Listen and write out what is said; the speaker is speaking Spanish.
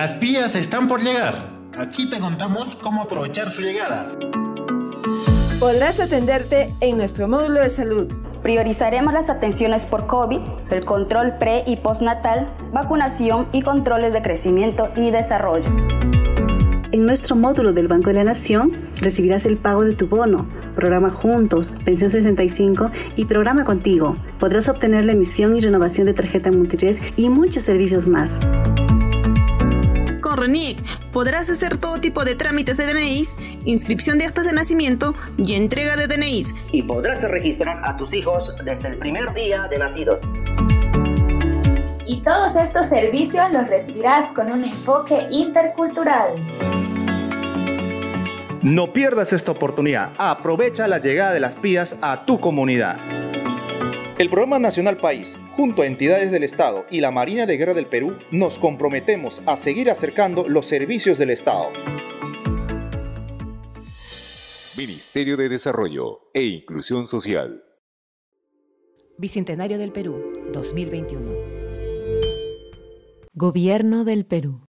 Las pías están por llegar. Aquí te contamos cómo aprovechar su llegada. Podrás atenderte en nuestro módulo de salud. Priorizaremos las atenciones por COVID, el control pre y postnatal, vacunación y controles de crecimiento y desarrollo. En nuestro módulo del Banco de la Nación recibirás el pago de tu bono, programa Juntos, Pensión 65 y programa Contigo. Podrás obtener la emisión y renovación de tarjeta multired y muchos servicios más. RENIEC podrás hacer todo tipo de trámites de DNIs, inscripción de actas de nacimiento y entrega de DNIs. Y podrás registrar a tus hijos desde el primer día de nacidos. Y todos estos servicios los recibirás con un enfoque intercultural. No pierdas esta oportunidad. Aprovecha la llegada de las PIAs a tu comunidad. El Programa Nacional País, junto a entidades del Estado y la Marina de Guerra del Perú, nos comprometemos a seguir acercando los servicios del Estado. Ministerio de Desarrollo e Inclusión Social. Bicentenario del Perú, 2021. Gobierno del Perú.